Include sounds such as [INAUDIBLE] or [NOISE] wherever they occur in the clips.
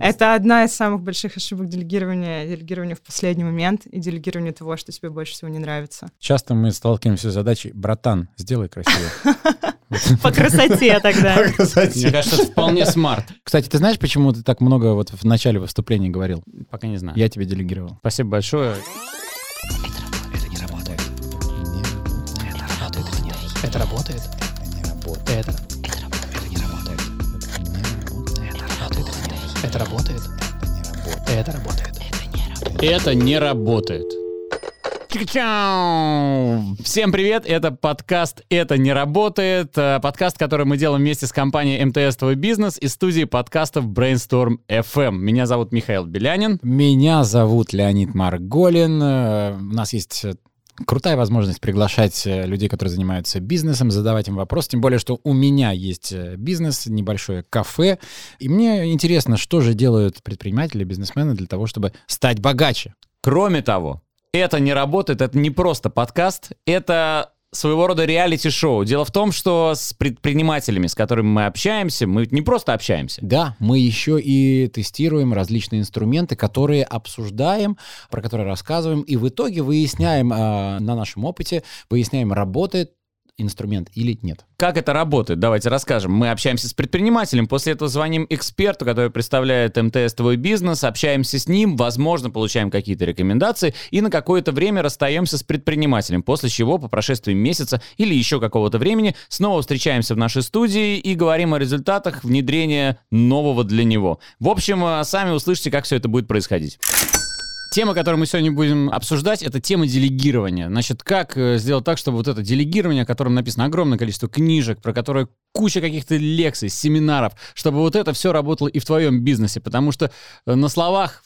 Это одна из самых больших ошибок делегирования, делегирование в последний момент и делегирование того, что тебе больше всего не нравится. Часто мы сталкиваемся с задачей, братан, сделай красиво. [LAUGHS] По красоте тогда. Мне кажется, это вполне смарт. Кстати, ты знаешь, почему ты так много вот в начале выступления говорил? Пока не знаю. Я тебе делегировал. Спасибо большое. Это Это работает. Это не работает. Чик-чау! Всем привет, это подкаст «Это не работает», э, подкаст, который мы делаем вместе с компанией МТС «Твой бизнес» и студией подкастов Brainstorm FM. Меня зовут Михаил Белянин. Меня зовут Леонид Марголин. Э, У нас есть крутая возможность приглашать э, людей, которые занимаются бизнесом, задавать им вопросы. Тем более, что у меня есть э, бизнес, небольшое кафе. И мне интересно, что же делают предприниматели, бизнесмены для того, чтобы стать богаче. Кроме того, это не работает, это не просто подкаст, это своего рода реалити-шоу. Дело в том, что с предпринимателями, с которыми мы общаемся, мы не просто общаемся. Да, мы еще и тестируем различные инструменты, которые обсуждаем, про которые рассказываем, и в итоге выясняем а, на нашем опыте, выясняем, работает инструмент или нет. Как это работает? Давайте расскажем. Мы общаемся с предпринимателем, после этого звоним эксперту, который представляет МТС «Твой бизнес», общаемся с ним, возможно, получаем какие-то рекомендации и на какое-то время расстаемся с предпринимателем, после чего по прошествии месяца или еще какого-то времени снова встречаемся в нашей студии и говорим о результатах внедрения нового для него. В общем, э, сами услышите, как все это будет происходить. Тема, которую мы сегодня будем обсуждать, это тема делегирования. Значит, как э, сделать так, чтобы вот это делегирование, о котором написано огромное количество книжек, про которое куча каких-то лекций, семинаров, чтобы вот это все работало и в твоем бизнесе. Потому что э, на словах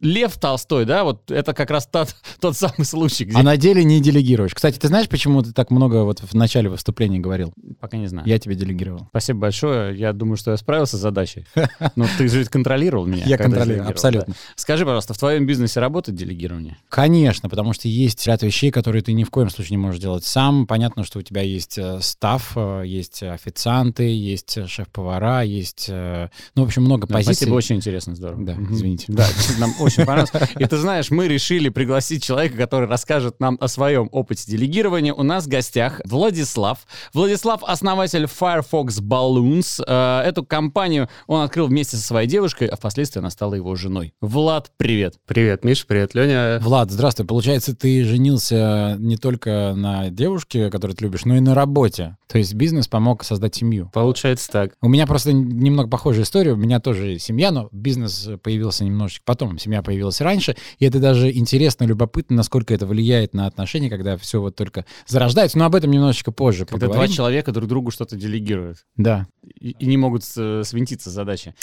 Лев Толстой, да, вот это как раз тот, [LAUGHS] тот самый случай, где... А на деле не делегируешь. Кстати, ты знаешь, почему ты так много вот в начале выступления говорил? Пока не знаю. Я тебе делегировал. Спасибо большое. Я думаю, что я справился с задачей. [LAUGHS] Но ты же ведь контролировал меня. Я делегировал, абсолютно. да. Скажи, пожалуйста, в твоем бизнесе работает делегирование? Конечно, потому что есть ряд вещей, которые ты ни в коем случае не можешь делать сам. Понятно, что у тебя есть э, став, э, есть официанты, есть э, шеф-повара, есть, ну, в общем, много Да, позиций. Спасибо, очень интересно, здорово. Да, извините. Да, нам очень понравилось. И ты знаешь, мы решили пригласить человека, который расскажет нам о своем опыте делегирования. У нас в гостях Владислав. Владислав — основатель Firefox Balloons. Э, Эту компанию он открыл вместе со своей девушкой, а впоследствии она стала его женой. Влад, привет. Привет, Миш, привет, Леня. Влад, здравствуй. Получается, ты женился не только на девушке, которую ты любишь, но и на работе. То есть бизнес помог создать семью. Получается так. У меня просто немного похожая история. У меня тоже семья, но бизнес появился немножечко потом. Семья появилась раньше. И это даже интересно, любопытно, насколько это влияет на отношения, когда все вот только зарождается. Но об этом немножечко позже Когда поговорим. два человека друг другу что-то делегируют Да. и, и не могут свинтиться задачи.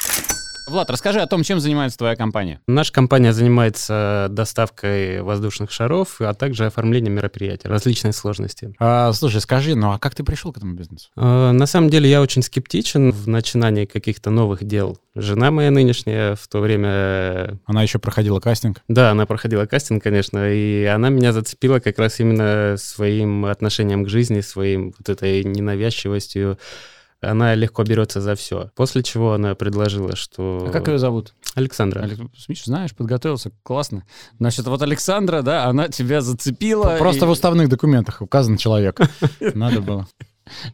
Влад, расскажи о том, чем занимается твоя компания. Наша компания занимается доставкой воздушных шаров, а также оформлением мероприятий различной сложности. А, слушай, скажи, ну а как ты пришел к этому бизнесу? Э, На самом деле я очень скептичен в начинании каких-то новых дел. Жена моя нынешняя в то время, Она еще проходила кастинг. да, она проходила кастинг, конечно, и она меня зацепила как раз именно своим отношением к жизни, своим вот этой ненавязчивостью. Она легко берется за все. После чего она предложила, что... А как ее зовут? Александра. Алекс, Миш, знаешь, подготовился, классно. Значит, вот Александра, да, она тебя зацепила. Просто и- в уставных документах указан человек. [LAUGHS] Надо было.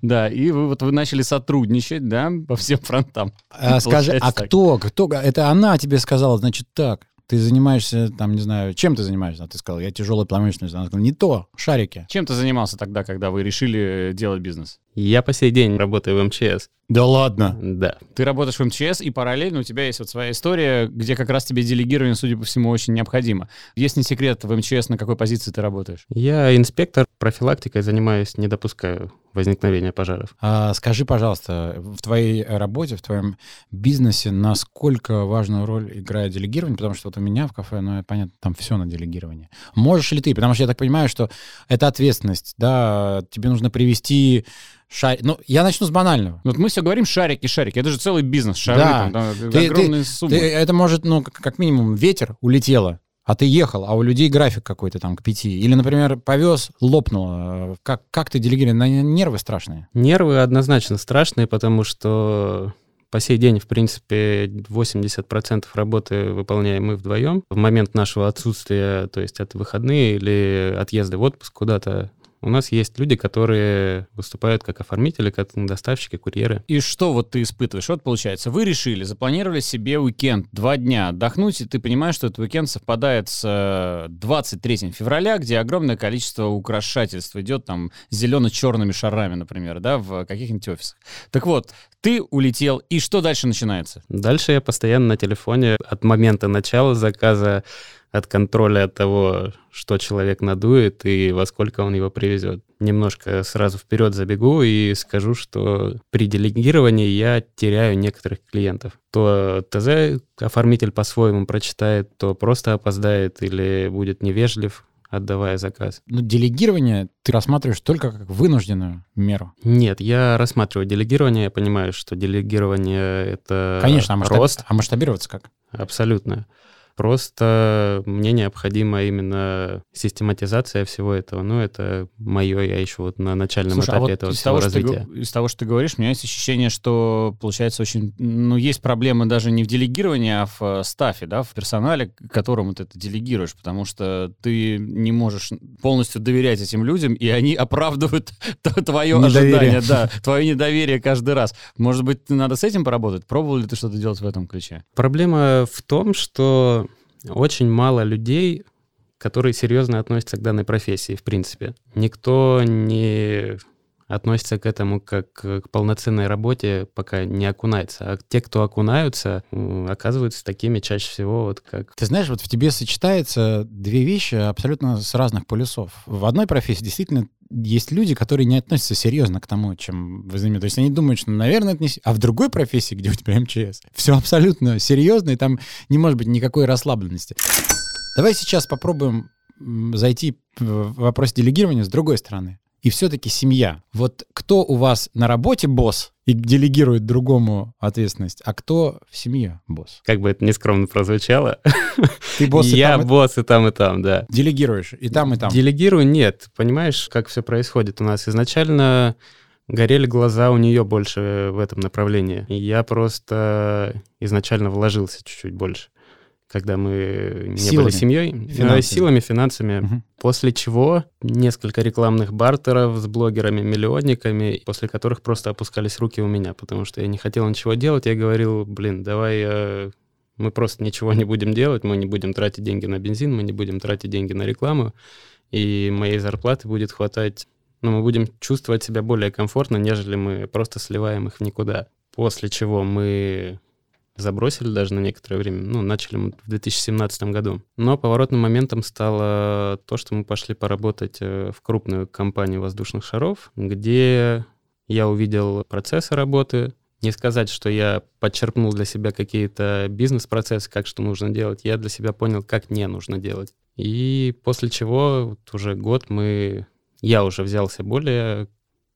Да, и вы вот вы начали сотрудничать, да, по всем фронтам. А, скажи, а так. кто, кто? Это она тебе сказала, значит, так. Ты занимаешься, там, не знаю, чем ты занимаешься? А ты сказал, я тяжелой промышленностью. Она сказала, не то, шарики. Чем ты занимался тогда, когда вы решили делать бизнес? Я по сей день работаю в МЧС. Да ладно. Да. Ты работаешь в МЧС, и параллельно у тебя есть вот своя история, где как раз тебе делегирование, судя по всему, очень необходимо. Есть не секрет, в МЧС на какой позиции ты работаешь? Я инспектор, профилактикой занимаюсь, не допускаю возникновения пожаров. А, скажи, пожалуйста, в твоей работе, в твоем бизнесе, насколько важную роль играет делегирование? Потому что вот у меня в кафе, ну, понятно, там все на делегирование. Можешь ли ты? Потому что я так понимаю, что это ответственность, да, тебе нужно привести шар... Ну, я начну с банального. Вот мы все говорим шарики, шарики. Это же целый бизнес, шары, Да. там, да, Ты- огромные суммы. Ты- это может, ну, как, как минимум, ветер улетело, а ты ехал, а у людей график какой-то там к пяти. Или, например, повез, лопнуло. Как, как ты делегировал? На нервы страшные. Нервы однозначно страшные, потому что По сей день, в принципе, 80% работы выполняем мы вдвоем. В момент нашего отсутствия, то есть от выходные или отъезда в отпуск куда-то, у нас есть люди, которые выступают как оформители, как доставщики, курьеры. И что вот ты испытываешь? Вот получается, вы решили, запланировали себе уикенд, два дня отдохнуть, и ты понимаешь, что этот уикенд совпадает с 23 э, февраля, где огромное количество украшательств идет там зелено-черными шарами, например, да, в каких-нибудь офисах. Так вот, ты улетел, и что дальше начинается? Дальше я постоянно на телефоне от момента начала заказа от контроля от того, что человек надует и во сколько он его привезет. Немножко сразу вперед забегу и скажу, что при делегировании я теряю некоторых клиентов. То ТЗ оформитель по-своему прочитает, то просто опоздает или будет невежлив, отдавая заказ. Но делегирование ты рассматриваешь только как вынужденную меру? Нет, я рассматриваю делегирование, я понимаю, что делегирование — это Конечно, а, масштаб... рост. а масштабироваться как? Абсолютно. Просто мне необходима именно систематизация всего этого. Ну, это мое, я еще вот на начальном Слушай, а этапе вот этого из всего того, развития. Ты, из того, что ты говоришь, у меня есть ощущение, что получается очень... Ну, есть проблемы даже не в делегировании, а в э, стафе, да, в персонале, которому ты это делегируешь, потому что ты не можешь полностью доверять этим людям, и они оправдывают [LAUGHS] твое Недоверие. ожидание, да, твое недоверие каждый раз. Может быть, надо с этим поработать? Пробовал ли ты что-то делать в этом ключе? Проблема в том, что очень мало людей, которые серьезно относятся к данной профессии, в принципе. Никто не относится к этому как к полноценной работе, пока не окунается. А те, кто окунаются, оказываются такими чаще всего, вот как... Ты знаешь, вот в тебе сочетаются две вещи абсолютно с разных полюсов. В одной профессии действительно есть люди, которые не относятся серьезно к тому, чем вы занимаетесь. То есть они думают, что, наверное, это не... А в другой профессии, где у тебя МЧС, [LAUGHS] все абсолютно серьезно, и там не может быть никакой расслабленности. Давай сейчас попробуем зайти в вопрос делегирования с другой стороны. И все-таки семья. Вот кто у вас на работе босс и делегирует другому ответственность, а кто в семье босс? Как бы это нескромно прозвучало. Ты босс и Я там, босс и там, и там, да. делегируешь и там, и там. Делегирую нет. Понимаешь, как все происходит у нас? Изначально горели глаза у нее больше в этом направлении. И я просто изначально вложился чуть-чуть больше. Когда мы не Силами, были семьей, финансами. Да, силами, финансами. Мгм. После чего несколько рекламных бартеров с блогерами-миллионниками, после которых просто опускались руки у меня, потому что я не хотел ничего делать. Я говорил, блин, давай э, мы просто ничего не будем делать, мы не будем тратить деньги на бензин, мы не будем тратить деньги на рекламу, и моей зарплаты будет хватать, ну, мы будем чувствовать себя более комфортно, нежели мы просто сливаем их в никуда. После чего мы забросили даже на некоторое время, ну, начали мы в 2017 году. Но поворотным моментом стало то, что мы пошли поработать э, в крупную компанию воздушных шаров, где я увидел процессы работы. Не сказать, что я подчерпнул для себя какие-то бизнес-процессы, как что нужно делать. Я для себя понял, как не нужно делать. И после чего вот уже год мы... Я уже взялся более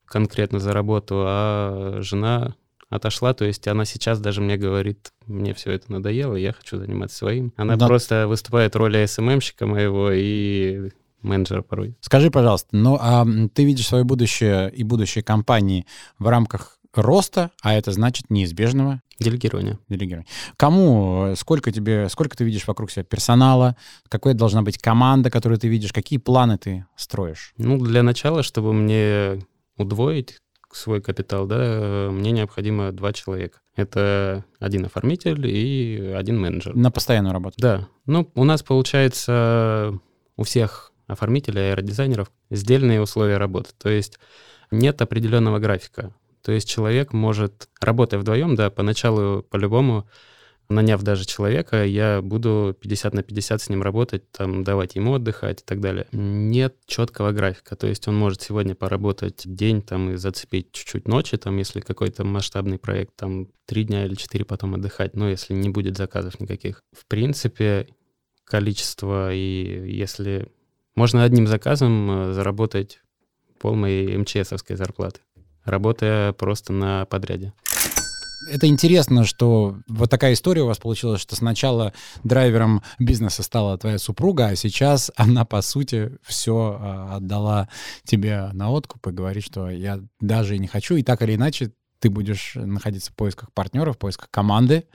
конкретно за работу, а жена отошла, то есть она сейчас даже мне говорит, мне все это надоело, я хочу заниматься своим. Она Да. просто выступает роли СММщика моего и менеджера порой. Скажи, пожалуйста, ну а ты видишь свое будущее и будущее компании в рамках роста, а это значит неизбежного Делегирование. делегирования. Кому, э, сколько тебе, сколько ты видишь вокруг себя персонала, какая должна быть команда, которую ты видишь, какие планы ты строишь? Ну, для начала, чтобы мне удвоить свой капитал, да, э, мне необходимо два человека. Это один оформитель и один менеджер. На постоянную работу. Да. Ну, у нас получается у всех оформителей, аэродизайнеров сдельные условия работы. То есть нет определенного графика. То есть человек может, работая вдвоем, да, поначалу по-любому, наняв даже человека, я буду 50 на 50 с ним работать, там, давать ему отдыхать и так далее. Нет четкого графика. То есть он может сегодня поработать день там и зацепить чуть-чуть ночи, там, если какой-то масштабный проект, там, три дня или четыре потом отдыхать, но если не будет заказов никаких. В принципе, количество, и если можно одним заказом э, заработать пол моей МЧСовской зарплаты, работая просто на подряде. Это интересно, что вот такая история у вас получилась, что сначала драйвером бизнеса стала твоя супруга, а сейчас она, по сути, все отдала тебе на откуп и говорит, что я даже и не хочу, и так или иначе ты ты будешь находиться в поисках партнеров, в поисках команды.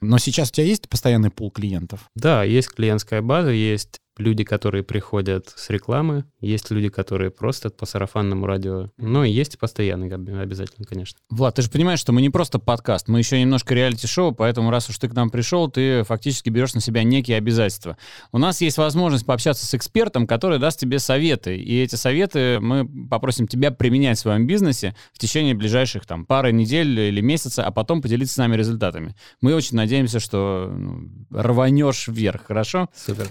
Но сейчас у тебя есть постоянный пул клиентов? Да, есть клиентская база, есть люди, которые приходят с рекламы, есть люди, которые просто по сарафанному радио, но есть и постоянные обязательно, конечно. Влад, ты же понимаешь, что мы не просто подкаст, мы еще немножко реалити-шоу, поэтому раз уж ты к нам пришел, ты фактически берешь на себя некие обязательства. У нас есть возможность пообщаться с экспертом, который даст тебе советы, и эти советы мы попросим тебя применять в своем бизнесе в течение ближайших там пары недель или месяца, а потом поделиться с нами результатами. Мы очень надеемся, что ну, рванешь вверх, хорошо? Супер.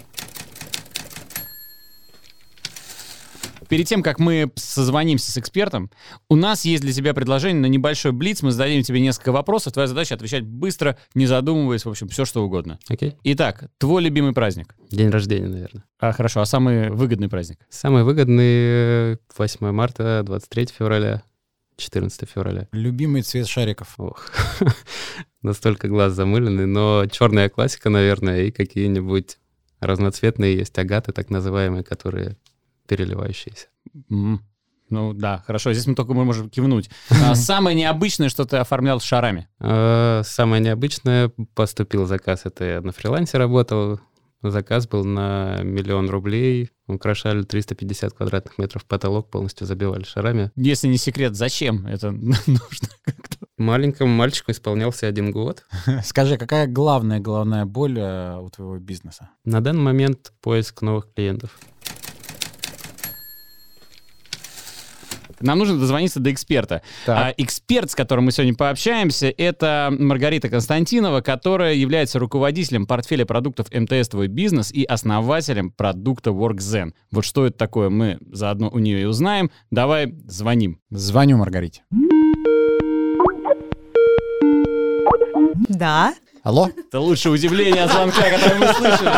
Перед тем, как мы созвонимся с экспертом, у нас есть для тебя предложение на небольшой блиц. Мы зададим тебе несколько вопросов. Твоя задача отвечать быстро, не задумываясь, в общем, все что угодно. Окей. Итак, твой любимый праздник? День рождения, наверное. А, хорошо. А самый выгодный праздник? Самый выгодный 8 марта, 23 февраля. 14 февраля. Любимый цвет шариков? Ох, [LAUGHS] настолько глаз замыленный, но черная классика, наверное, и какие-нибудь разноцветные есть агаты, так называемые, которые переливающиеся. Ну да, хорошо. Здесь мы только мы можем кивнуть. [LAUGHS] А самое необычное, что ты оформлял с шарами? А, Самое необычное, поступил заказ, это я на фрилансе работал, заказ был на миллион рублей, украшали 350 квадратных метров потолок, полностью забивали шарами. Если не секрет, зачем это [LAUGHS] нужно? Маленькому мальчику исполнялся один год. [LAUGHS] Скажи, какая главная головная боль э, у твоего бизнеса? На данный момент поиск новых клиентов. Нам нужно дозвониться до эксперта. А эксперт, с которым мы сегодня пообщаемся, это Маргарита Константинова, которая является руководителем портфеля продуктов МТС «Твой бизнес» и основателем продукта WorkZen. Вот что это такое, мы заодно у нее и узнаем. Давай звоним. Звоню Маргарите. Да. Алло? Это лучшее удивление от звонка, которое мы слышали.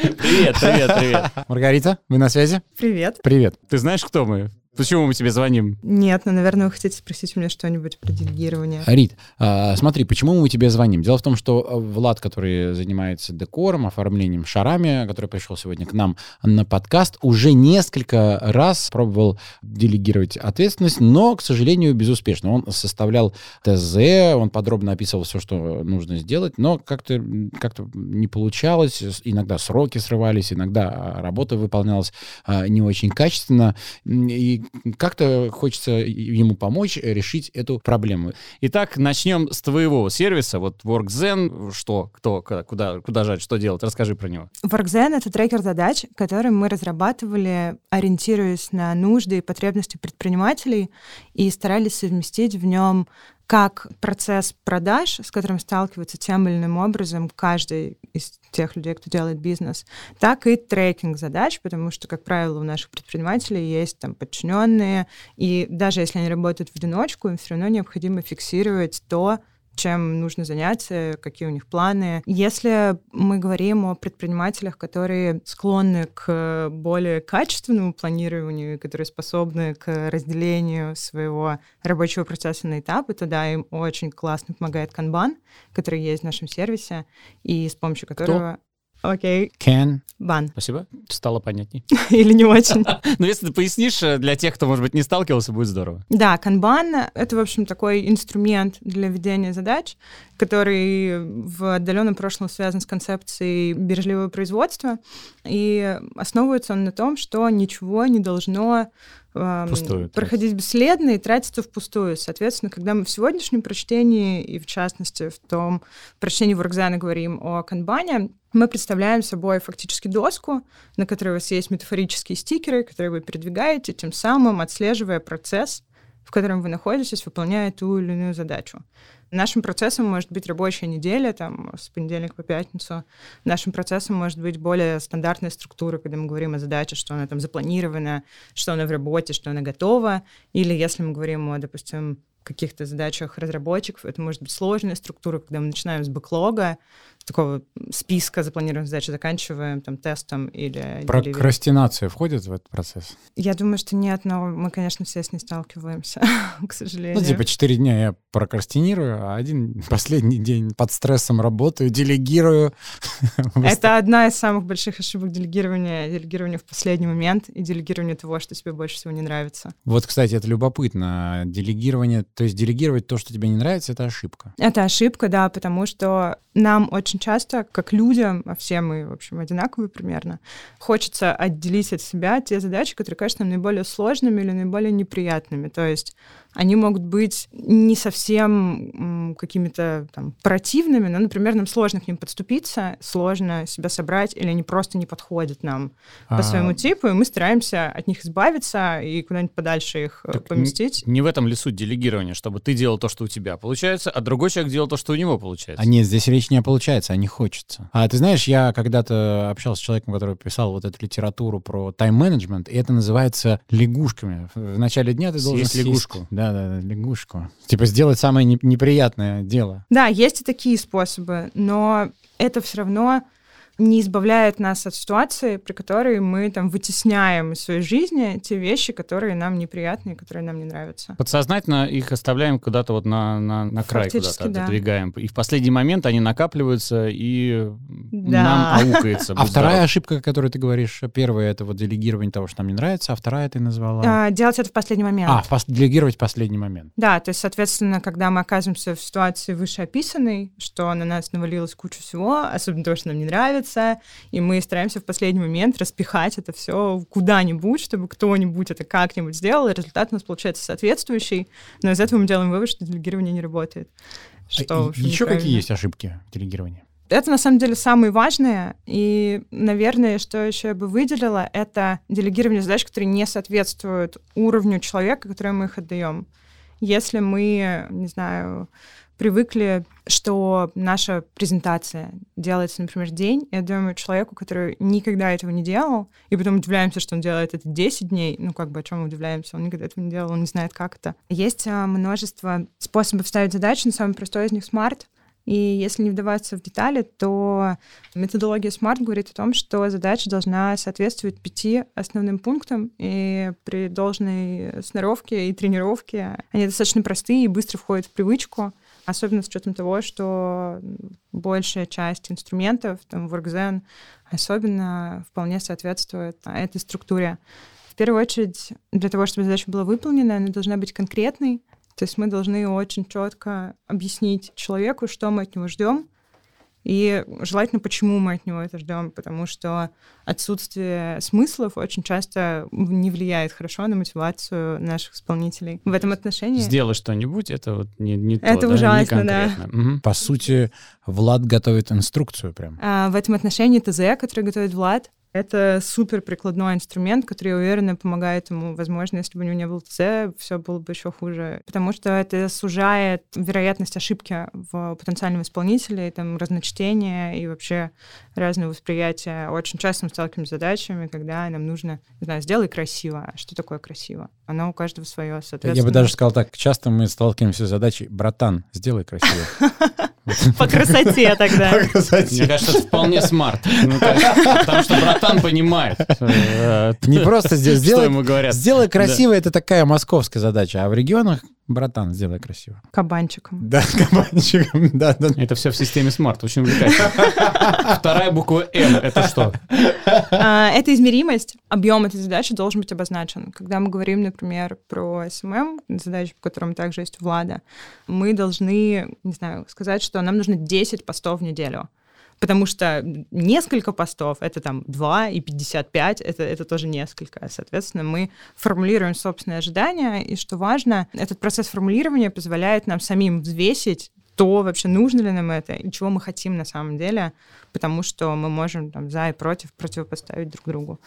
[LAUGHS] Привет, привет, привет. Маргарита, вы на связи? Привет. Привет. Ты знаешь, кто мы? Почему мы тебе звоним? Нет, ну, наверное, вы хотите спросить у меня что-нибудь про делегирование. Рит, а, смотри, почему мы тебе звоним? Дело в том, что а, Влад, который занимается декором, оформлением шарами, который пришел сегодня к нам на подкаст, уже несколько раз пробовал делегировать ответственность, но, к сожалению, безуспешно. Он составлял ТЗ, он подробно описывал все, что нужно сделать, но как-то как не получалось. Иногда сроки срывались, иногда а, работа выполнялась а, не очень качественно. И как-то хочется ему помочь решить эту проблему. Итак, начнем с твоего сервиса. Вот WorkZen, что, кто, куда, куда, куда жать, что делать? Расскажи про него. WorkZen — это трекер задач, который мы разрабатывали, ориентируясь на нужды и потребности предпринимателей, и старались совместить в нем как процесс продаж, с которым сталкивается тем или иным образом каждый из тех людей, кто делает бизнес, так и трекинг задач, потому что, как правило, у наших предпринимателей есть там подчиненные, и даже если они работают в одиночку, им все равно необходимо фиксировать то, чем нужно заняться, какие у них планы. Если мы говорим о предпринимателях, которые склонны к более качественному планированию, которые способны к разделению своего рабочего процесса на этапы, то да, им очень классно помогает Kanban, который есть в нашем сервисе, и с помощью которого... Окей. Can. Бан. Спасибо. Стало понятней. [LAUGHS] Или не очень. [LAUGHS] Но если ты пояснишь э, для тех, кто, может быть, не сталкивался, будет здорово. Да, канбан — это, в общем, такой инструмент для ведения задач, который в отдаленном прошлом связан с концепцией бережливого производства, и основывается он на том, что ничего не должно Пустую проходить бесследно и тратиться впустую. Соответственно, когда мы в сегодняшнем прочтении, и в частности в том прочтении Воркзана говорим о канбане, мы представляем собой фактически доску, на которой у вас есть метафорические стикеры, которые вы передвигаете, тем самым отслеживая процесс, в котором вы находитесь, выполняя ту или иную задачу. Нашим процессом может быть рабочая неделя, там, с понедельника по пятницу. Нашим процессом может быть более стандартная структура, когда мы говорим о задаче, что она там запланирована, что она в работе, что она готова. Или если мы говорим о, допустим, каких-то задачах разработчиков, это может быть сложная структура, когда мы начинаем с бэклога, такого списка запланированных задач заканчиваем там тестом или... Прокрастинация входит в этот процесс? Я думаю, что нет, но мы, конечно, все с ней сталкиваемся, [LAUGHS] к сожалению. Ну, типа, четыре дня я прокрастинирую, а один [LAUGHS] последний день под стрессом работаю, делегирую. [LAUGHS] Это одна из самых больших ошибок делегирования. Делегирование в последний момент и делегирование того, что тебе больше всего не нравится. Вот, кстати, это любопытно. Делегирование, то есть делегировать то, что тебе не нравится, это ошибка. Это ошибка, да, потому что нам очень часто, как людям, а все мы, в общем, одинаковые примерно, хочется отделить от себя те задачи, которые нам наиболее сложными или наиболее неприятными. То есть они могут быть не совсем какими-то там противными, но, например, нам сложно к ним подступиться, сложно себя собрать, или они просто не подходят нам а... по своему типу, и мы стараемся от них избавиться и куда-нибудь подальше их э, так поместить. Не, не в этом ли суть делегирования, чтобы ты делал то, что у тебя получается, а другой человек делал то, что у него получается? А нет, здесь речь не о получается, а не хочется. А ты знаешь, я когда-то общался с человеком, который писал вот эту литературу про тайм-менеджмент, и это называется лягушками. В начале дня ты должен съесть лягушку. Да, да, да, лягушку. Типа сделать самое неприятное дело. Да, есть и такие способы, но это все равно не избавляет нас от ситуации, при которой мы там вытесняем из своей жизни те вещи, которые нам неприятны, которые нам не нравятся. Подсознательно их оставляем куда-то вот на, на, на край, куда-то да. отодвигаем. И в последний момент они накапливаются, и да. нам аукается. [LAUGHS] А вторая ошибка, о которой ты говоришь, первая — это вот делегирование того, что нам не нравится, а вторая ты назвала? А, делать это в последний момент. А, делегировать в последний момент. Да, то есть, соответственно, когда мы оказываемся в ситуации вышеописанной, что на нас навалилось куча всего, особенно то, что нам не нравится, нравится, и мы стараемся в последний момент распихать это все куда-нибудь, чтобы кто-нибудь это как-нибудь сделал, и результат у нас получается соответствующий, но из этого мы делаем вывод, что делегирование не работает. Что, а, еще какие есть ошибки делегирования? Это на самом деле самые важные. И, наверное, что еще я бы выделила, это делегирование задач, которые не соответствуют уровню человека, которому мы их отдаем. Если мы, не знаю, привыкли, что наша презентация делается, например, день, и отдаем человеку, который никогда этого не делал, и потом удивляемся, что он делает это 10 дней. Ну, как бы о чем мы удивляемся? Он никогда этого не делал, он не знает, как это. Есть а, множество способов ставить задачи, но самый простой из них — смарт. И если не вдаваться в детали, то методология SMART говорит о том, что задача должна соответствовать пяти основным пунктам, и при должной сноровке и тренировке они достаточно простые и быстро входят в привычку особенно с учетом того, что большая часть инструментов, там, WorkZen, особенно вполне соответствует этой структуре. В первую очередь, для того, чтобы задача была выполнена, она должна быть конкретной, то есть мы должны очень четко объяснить человеку, что мы от него ждем, и желательно, почему мы от него это ждем, потому что отсутствие смыслов очень часто не влияет хорошо на мотивацию наших исполнителей. В этом отношении... Сделай что-нибудь, это вот не, не то, Это да, ужасно, да. Угу. По сути, Влад готовит инструкцию прям. А, в этом отношении ТЗ, который готовит Влад, это супер прикладной инструмент, который, я уверена, помогает ему. Возможно, если бы у него не было ТЦ, все было бы еще хуже. Потому что это сужает вероятность ошибки в потенциальном исполнителе, и, там, разночтения и вообще разные восприятия. Очень часто мы сталкиваемся с задачами, когда нам нужно, не знаю, сделай красиво. А что такое красиво? Оно у каждого свое, соответственно. Я бы даже сказал так, часто мы сталкиваемся с задачей, братан, сделай красиво. [LAUGHS] [LAUGHS] По красоте тогда. Мне кажется, это вполне смарт. Ну, потому что братан понимает. Э, [LAUGHS] Не просто сделай, сделай красиво, это такая московская задача, а в регионах Братан, сделай красиво. Кабанчиком. Да, [LAUGHS] кабанчиком, да, да. Это все в системе SMART, очень увлекательно. Вторая буква М, это что? А, это измеримость. Объем этой задачи должен быть обозначен. Когда мы говорим, например, про SMM, задачу, по которым также есть у Влада, мы должны, не знаю, сказать, что нам нужно 10 постов в неделю потому что несколько постов — это там 2 и 55, это, это тоже несколько. Соответственно, мы формулируем собственные ожидания, и что важно, этот процесс формулирования позволяет нам самим взвесить то вообще нужно ли нам это и чего мы хотим на самом деле, потому что мы можем там за и против противопоставить друг другу.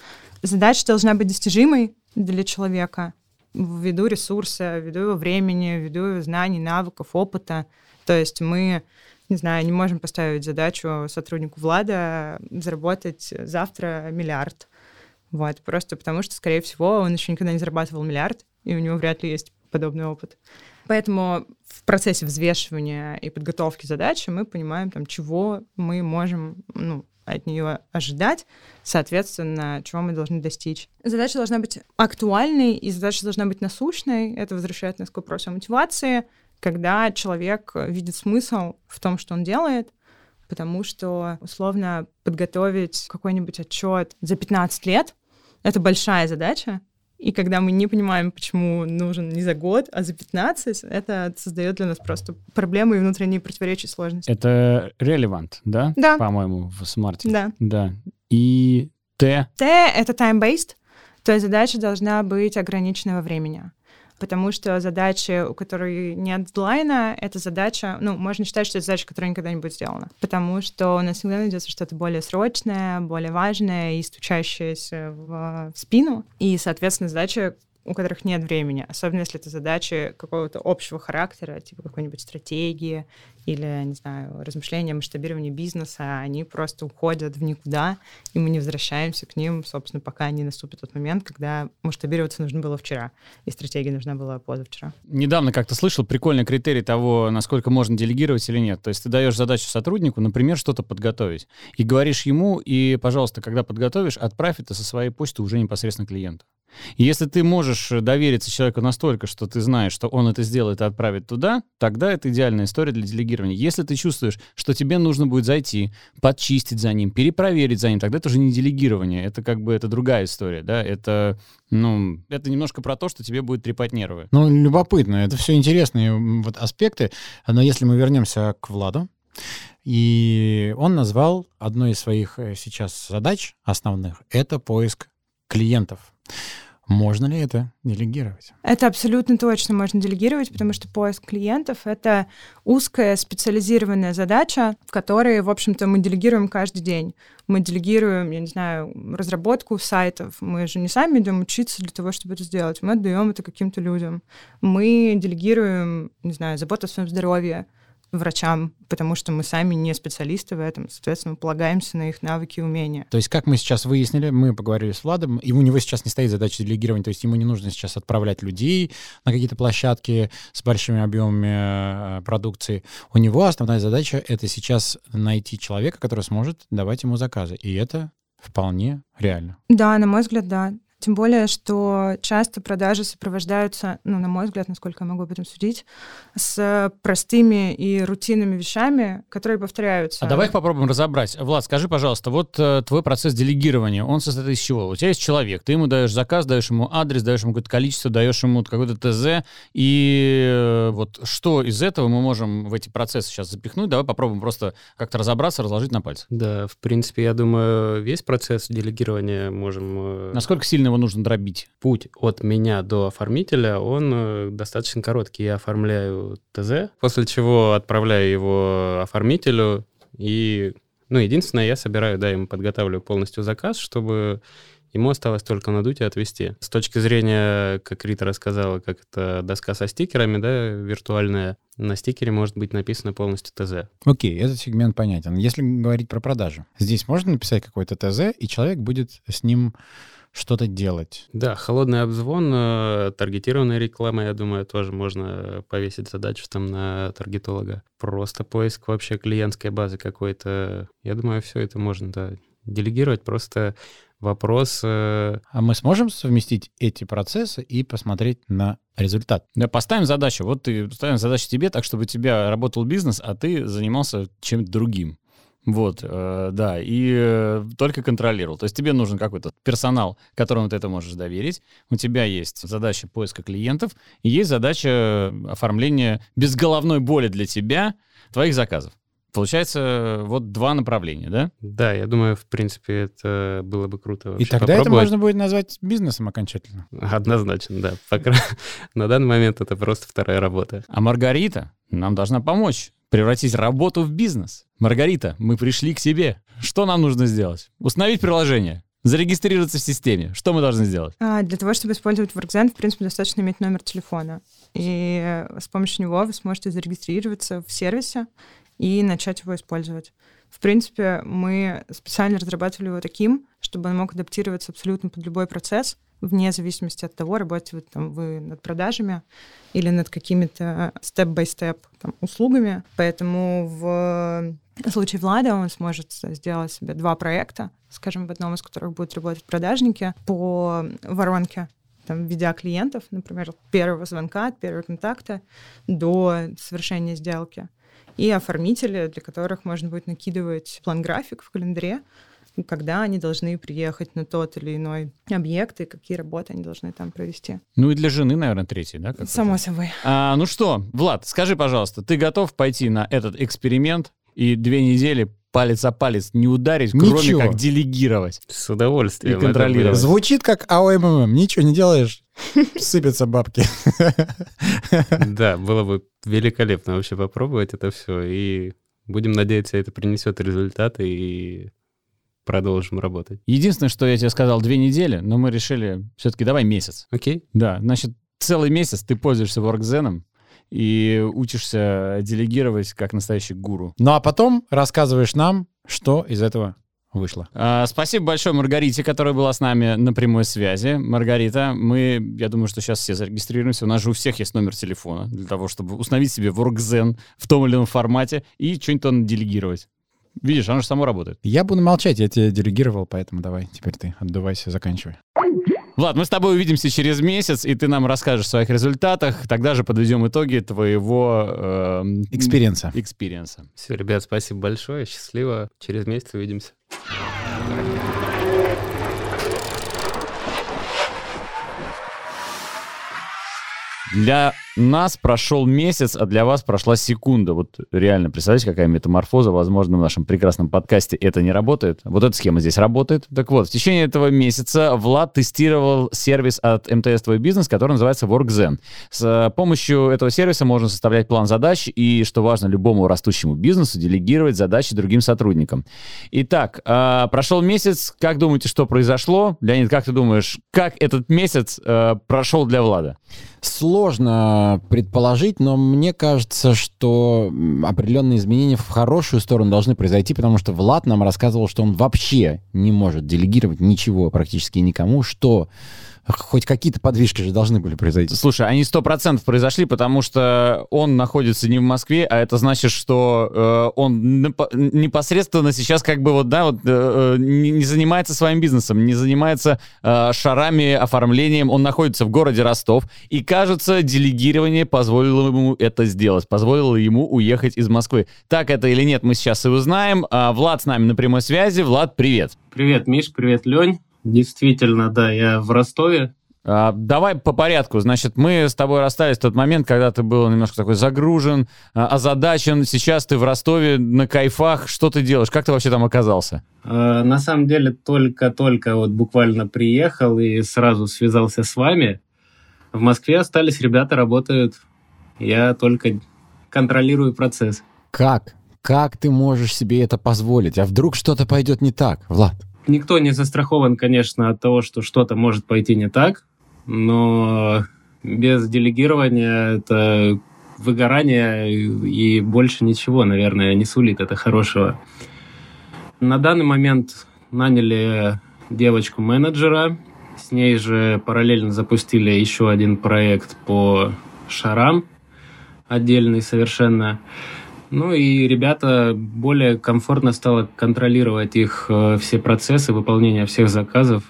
Задача должна быть достижимой для человека ввиду ресурса, ввиду его времени, ввиду его знаний, навыков, опыта. То есть мы не знаю, не можем поставить задачу сотруднику Влада заработать завтра миллиард. Вот, просто потому что, скорее всего, он еще никогда не зарабатывал миллиард, и у него вряд ли есть подобный опыт. Поэтому в процессе взвешивания и подготовки задачи мы понимаем, там, чего мы можем ну, от нее ожидать, соответственно, чего мы должны достичь. Задача должна быть актуальной, и задача должна быть насущной. Это возвращает нас к вопросу о мотивации, когда человек видит смысл в том, что он делает, потому что, условно, подготовить какой-нибудь отчет за 15 лет — это большая задача, и когда мы не понимаем, почему нужен не за год, а за 15, это создает для нас просто проблемы и внутренние противоречия сложности. Это relevant, да? Да. По-моему, в смарте. Да. Да. И Т. Т — это time-based, то есть задача должна быть ограниченного времени потому что задачи, у которой нет дедлайна, это задача, ну, можно считать, что это задача, которая никогда не будет сделана, потому что у нас всегда найдется что-то более срочное, более важное и стучащееся в, в спину, и, соответственно, задача, у которых нет времени, особенно если это задачи какого-то общего характера, типа какой-нибудь стратегии или, не знаю, размышления о бизнеса, они просто уходят в никуда, и мы не возвращаемся к ним, собственно, пока не наступит тот момент, когда масштабироваться нужно было вчера, и стратегия нужна была позавчера. Недавно как-то слышал прикольный критерий того, насколько можно делегировать или нет. То есть ты даешь задачу сотруднику, например, что-то подготовить, и говоришь ему, и, пожалуйста, когда подготовишь, отправь это со своей почты уже непосредственно клиенту. Если ты можешь довериться человеку настолько, что ты знаешь, что он это сделает и отправит туда, тогда это идеальная история для делегирования. Если ты чувствуешь, что тебе нужно будет зайти, подчистить за ним, перепроверить за ним, тогда это уже не делегирование, это как бы это другая история, да, это, ну, это немножко про то, что тебе будет трепать нервы. Ну, любопытно, это все интересные вот аспекты, но если мы вернемся к Владу, и он назвал одной из своих э, сейчас задач основных — это поиск клиентов. Можно ли это делегировать? Это абсолютно точно можно делегировать, потому что поиск клиентов — это узкая специализированная задача, в которой, в общем-то, мы делегируем каждый день. Мы делегируем, я не знаю, разработку сайтов. Мы же не сами идем учиться для того, чтобы это сделать. Мы отдаем это каким-то людям. Мы делегируем, не знаю, заботу о своем здоровье врачам, потому что мы сами не специалисты в этом, соответственно, мы полагаемся на их навыки и умения. То есть, как мы сейчас выяснили, мы поговорили с Владом, и у него сейчас не стоит задача делегирования, то есть ему не нужно сейчас отправлять людей на какие-то площадки с большими объемами э, продукции. У него основная задача — это сейчас найти человека, который сможет давать ему заказы, и это вполне реально. Да, на мой взгляд, да. Тем более, что часто продажи сопровождаются, ну, на мой взгляд, насколько я могу об этом судить, с простыми и рутинными вещами, которые повторяются. А давай их попробуем разобрать. Влад, скажи, пожалуйста, вот э, твой процесс делегирования, он состоит из чего? У тебя есть человек, ты ему даешь заказ, даешь ему адрес, даешь ему какое-то количество, даешь ему какой-то ТЗ, и э, вот что из этого мы можем в эти процессы сейчас запихнуть? Давай попробуем просто как-то разобраться, разложить на пальцы. Да, в принципе, я думаю, весь процесс делегирования можем... э, Насколько сильно его нужно дробить? Путь от меня до оформителя, он э, достаточно короткий. Я оформляю ТЗ, после чего отправляю его оформителю, и, ну, единственное, я собираю, да, ему подготавливаю полностью заказ, чтобы Ему осталось только надуть и отвести. С точки зрения, как Рита рассказала, как это доска со стикерами, да, виртуальная, на стикере может быть написано полностью ТЗ. Окей, этот сегмент понятен. Если говорить про продажи, здесь можно написать какой-то ТЗ, и человек будет с ним что-то делать. Да, холодный обзвон, э, таргетированная реклама, я думаю, тоже можно повесить задачу там на таргетолога. Просто поиск вообще клиентской базы какой-то. Я думаю, все это можно, да, делегировать. Просто вопрос... э, А мы сможем совместить эти процессы и посмотреть на результат? Да, поставим задачу. Вот ты ставим задачу тебе так, чтобы у тебя работал бизнес, а ты занимался чем-то другим. Вот, э, да, и э, только контролировал. То есть тебе нужен какой-то персонал, которому ты это можешь доверить. У тебя есть задача поиска клиентов, и есть задача оформления без головной боли для тебя твоих заказов. Получается, вот два направления, да? Да, я думаю, в принципе, это было бы круто И вообще тогда это можно будет назвать бизнесом окончательно. Однозначно, да. Пока... [LAUGHS] На данный момент это просто вторая работа. А Маргарита нам должна помочь превратить работу в бизнес. Маргарита, мы пришли к тебе. Что нам нужно сделать? Установить приложение, зарегистрироваться в системе. Что мы должны сделать? А, для того, чтобы использовать WorkZen, в принципе, достаточно иметь номер телефона. И э, с помощью него вы сможете зарегистрироваться в сервисе и начать его использовать. В принципе, мы специально разрабатывали его таким, чтобы он мог адаптироваться абсолютно под любой процесс, вне зависимости от того, работаете вы, там, вы над продажами или над какими-то степ-бай-степ услугами. Поэтому в случае Влада он сможет сделать себе два проекта, скажем, в одном из которых будут работать продажники по воронке там, ведя клиентов, например, от первого звонка, от первого контакта до совершения сделки. И оформители, для которых можно будет накидывать план-график в календаре, когда они должны приехать на тот или иной объект и какие работы они должны там провести. Ну и для жены, наверное, третий, да? Само собой. А, ну что, Влад, скажи, пожалуйста, ты готов пойти на этот эксперимент и две недели палец о палец не ударить, Ничего. кроме как делегировать. С удовольствием. И контролировать. Звучит как АОММ. Ничего не делаешь, сыпятся бабки. [LAUGHS] Да, было бы великолепно вообще попробовать это все. И будем надеяться, это принесет результаты и продолжим работать. Единственное, что я тебе сказал, две недели, но мы решили все-таки давай месяц. Окей? Да, значит, целый месяц ты пользуешься WorkZen и учишься делегировать как настоящий гуру. Ну а потом рассказываешь нам, что из этого вышло. А, спасибо большое Маргарите, которая была с нами на прямой связи. Маргарита, мы, я думаю, что сейчас все зарегистрируемся. У нас же у всех есть номер телефона для того, чтобы установить себе WorkZen в том или ином формате и что-нибудь там делегировать. Видишь, оно же само работает. Я буду молчать, я тебе делегировал, поэтому давай, теперь ты отдувайся, заканчивай. Влад, мы с тобой увидимся через месяц, и ты нам расскажешь о своих результатах. Тогда же подведем итоги твоего... эм, Experience а. experience а. Все, ребят, спасибо большое. Счастливо. Через месяц увидимся. Для нас прошел месяц, а для вас прошла секунда. Вот реально, представляете, какая метаморфоза возможно в нашем прекрасном подкасте. Это не работает. Вот эта схема здесь работает. Так вот, в течение этого месяца Влад тестировал сервис от МТС «Твой бизнес», который называется WorkZen. С э, помощью этого сервиса можно составлять план задач и, что важно, любому растущему бизнесу делегировать задачи другим сотрудникам. Итак, э, прошел месяц. Как думаете, что произошло? Леонид, как ты думаешь, как этот месяц э, прошел для Влада? Сложно предположить, но мне кажется, что определенные изменения в хорошую сторону должны произойти, потому что Влад нам рассказывал, что он вообще не может делегировать ничего практически никому, что хоть какие-то подвижки же должны были произойти. Слушай, они сто процентов произошли, потому что он находится не в Москве, а это значит, что э, он непосредственно сейчас как бы вот, да, вот э, э, не, не занимается своим бизнесом, не занимается э, шарами, оформлением, он находится в городе Ростов, и, кажется, делегирование позволило ему это сделать, позволило ему уехать из Москвы. Так это или нет, мы сейчас и узнаем. А, Влад с нами на прямой связи. Влад, привет. Привет, Миш, привет, Лень. Действительно, да, я в Ростове. А, давай по порядку. Значит, мы с тобой расстались в тот момент, когда ты был немножко такой загружен, а, озадачен. Сейчас ты в Ростове на кайфах. Что ты делаешь? Как ты вообще там оказался? Э, На самом деле, только-только вот буквально приехал и сразу связался с вами. В Москве остались ребята, работают. Я только контролирую процесс. Как? Как ты можешь себе это позволить? А вдруг что-то пойдет не так, Влад? Никто не застрахован, конечно, от того, что что-то может пойти не так, но без делегирования это выгорание и больше ничего, наверное, не сулит это хорошего. На данный момент наняли девочку-менеджера, с ней же параллельно запустили еще один проект по шарам, отдельный совершенно. Ну и ребята более комфортно стало контролировать их э, все процессы выполнения всех заказов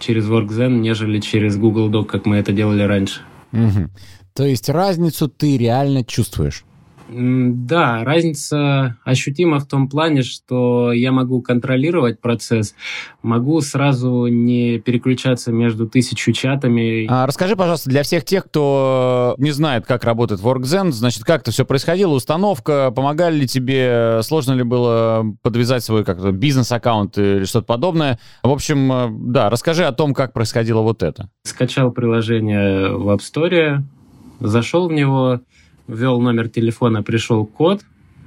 через WorkZen, нежели через Google Doc, как мы это делали раньше. Мгм. То есть разницу ты реально чувствуешь? Да, разница ощутима в том плане, что я могу контролировать процесс, могу сразу не переключаться между тысячу чатами. А, расскажи, пожалуйста, для всех тех, кто не знает, как работает WorkZen, значит, как это все происходило, установка, помогали ли тебе, сложно ли было подвязать свой как бизнес-аккаунт или что-то подобное. В общем, э, да, расскажи о том, как происходило вот это. Скачал приложение в App Store, зашел в него, ввел номер телефона, пришел код,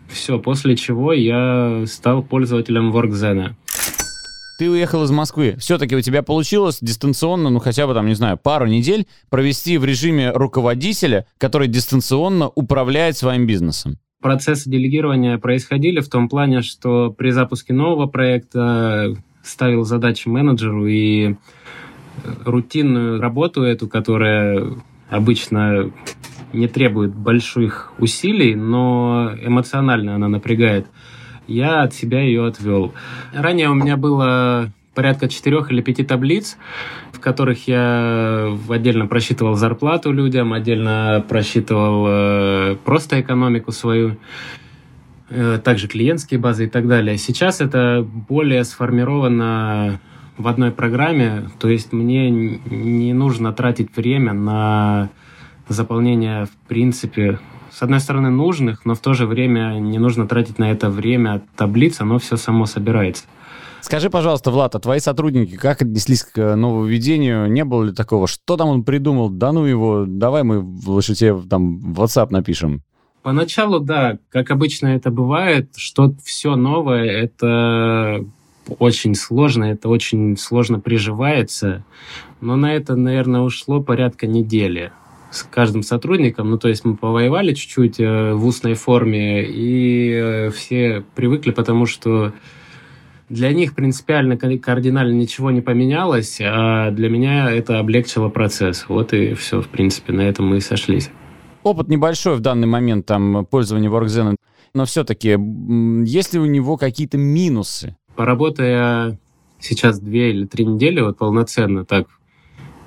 все, после чего я стал пользователем WorkZen. Ты уехал из Москвы. Все-таки у тебя получилось дистанционно, ну хотя бы там, не знаю, пару недель провести в режиме руководителя, который дистанционно управляет своим бизнесом. Процессы делегирования происходили в том плане, что при запуске нового проекта ставил задачи менеджеру и рутинную работу эту, которая обычно не требует больших усилий, но эмоционально она напрягает, я от себя ее отвел. Ранее у меня было порядка четырех или пяти таблиц, в которых я отдельно просчитывал зарплату людям, отдельно просчитывал э, просто экономику свою, э, также клиентские базы и так далее. Сейчас это более сформировано в одной программе, то есть мне не нужно тратить время на заполнение, в принципе, с одной стороны, нужных, но в то же время не нужно тратить на это время таблиц, оно все само собирается. Скажи, пожалуйста, Влад, а твои сотрудники как отнеслись к нововведению? Не было ли такого? Что там он придумал? Да ну его, давай мы лучше тебе там в WhatsApp напишем. Поначалу, да, как обычно это бывает, что все новое, это очень сложно, это очень сложно приживается. Но на это, наверное, ушло порядка недели с каждым сотрудником. Ну, то есть мы повоевали чуть-чуть э, в устной форме, и э, все привыкли, потому что для них принципиально, кардинально ничего не поменялось, а для меня это облегчило процесс. Вот и все, в принципе, на этом мы и сошлись. Опыт небольшой в данный момент там пользования WorkZen, но все-таки есть ли у него какие-то минусы? Поработая сейчас две или три недели вот полноценно так,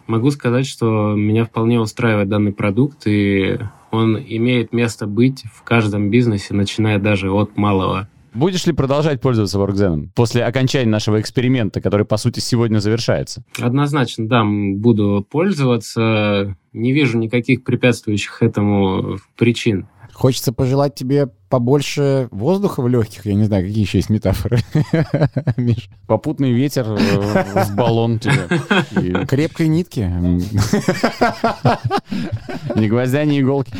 могу сказать, что меня вполне устраивает данный продукт, и он имеет место быть в каждом бизнесе, начиная даже от малого. Будешь ли продолжать пользоваться WorkZen после окончания нашего эксперимента, который, по сути, сегодня завершается? Однозначно, да, буду пользоваться. Не вижу никаких препятствующих этому причин. Хочется пожелать тебе побольше воздуха в легких. Я не знаю, какие еще есть метафоры. [LAUGHS] Миш. Попутный ветер э, в баллон тебе. [LAUGHS] Крепкой нитки. Ни гвоздя, ни иголки. [LAUGHS]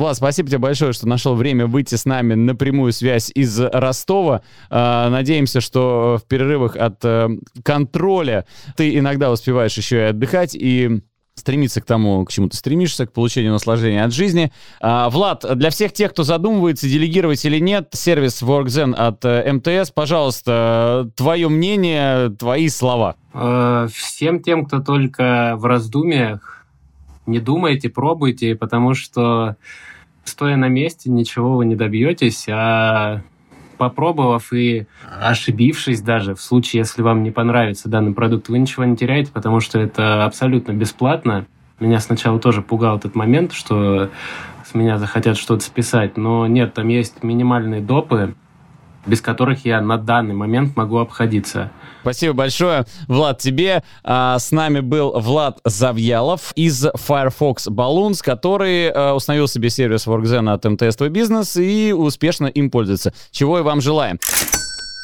Влад, спасибо тебе большое, что нашел время выйти с нами на прямую связь из Ростова. А, надеемся, что в перерывах от э, контроля ты иногда успеваешь еще и отдыхать и стремиться к тому, к чему ты стремишься, к получению наслаждения от жизни. А, Влад, для всех тех, кто задумывается, делегировать или нет, сервис WorkZen от э, МТС, пожалуйста, твое мнение, твои слова. Э, всем тем, кто только в раздумьях, не думайте, пробуйте, потому что стоя на месте, ничего вы не добьетесь, а попробовав и ошибившись даже, в случае, если вам не понравится данный продукт, вы ничего не теряете, потому что это абсолютно бесплатно. Меня сначала тоже пугал этот момент, что с меня захотят что-то списать, но нет, там есть минимальные допы, без которых я на данный момент могу обходиться. Спасибо большое, Влад, тебе. А, с нами был Влад Завьялов из Firefox Balloons, который а, установил себе сервис WorkZen от МТС Твой бизнес и успешно им пользуется. Чего и вам желаем.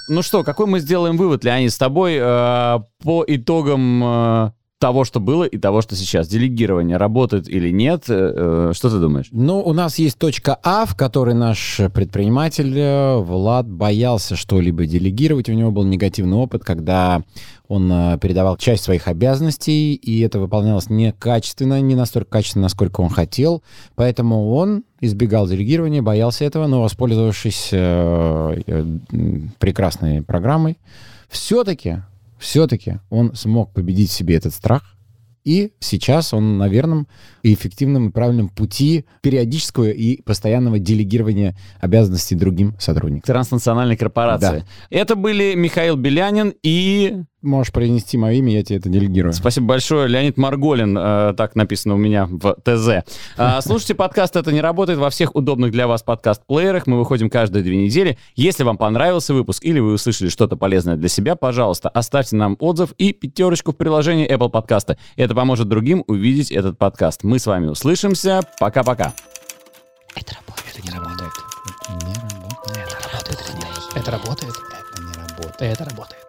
Ну что, какой мы сделаем вывод, Леонид, с тобой э, по итогам э, того, что было, и того, что сейчас. Делегирование работает или нет? Э, э, что ты думаешь? Ну, у нас есть точка А, в которой наш предприниматель э, Влад боялся что-либо делегировать. У него был негативный опыт, когда он передавал часть своих обязанностей, и это выполнялось некачественно, не настолько качественно, насколько он хотел. Поэтому он избегал делегирования, боялся этого, но воспользовавшись прекрасной программой, все-таки все-таки он смог победить в себе этот страх, и сейчас он на верном и эффективном и правильном пути периодического и постоянного делегирования обязанностей другим сотрудникам. Транснациональной корпорации. Да. Это были Михаил Белянин и можешь произнести мое имя, я тебе это делегирую. Спасибо большое. Леонид Марголин, э, так написано у меня в ТЗ. Э, слушайте подкаст «Это не работает» во всех удобных для вас подкаст-плеерах. Мы выходим каждые две недели. Если вам понравился выпуск или вы услышали что-то полезное для себя, пожалуйста, оставьте нам отзыв и пятерочку в приложении Apple подкаста. Это поможет другим увидеть этот подкаст. Мы с вами услышимся. Пока-пока. Это работает. Это не работает. Это не работает. Это работает. Это работает. Это не работает. Это работает.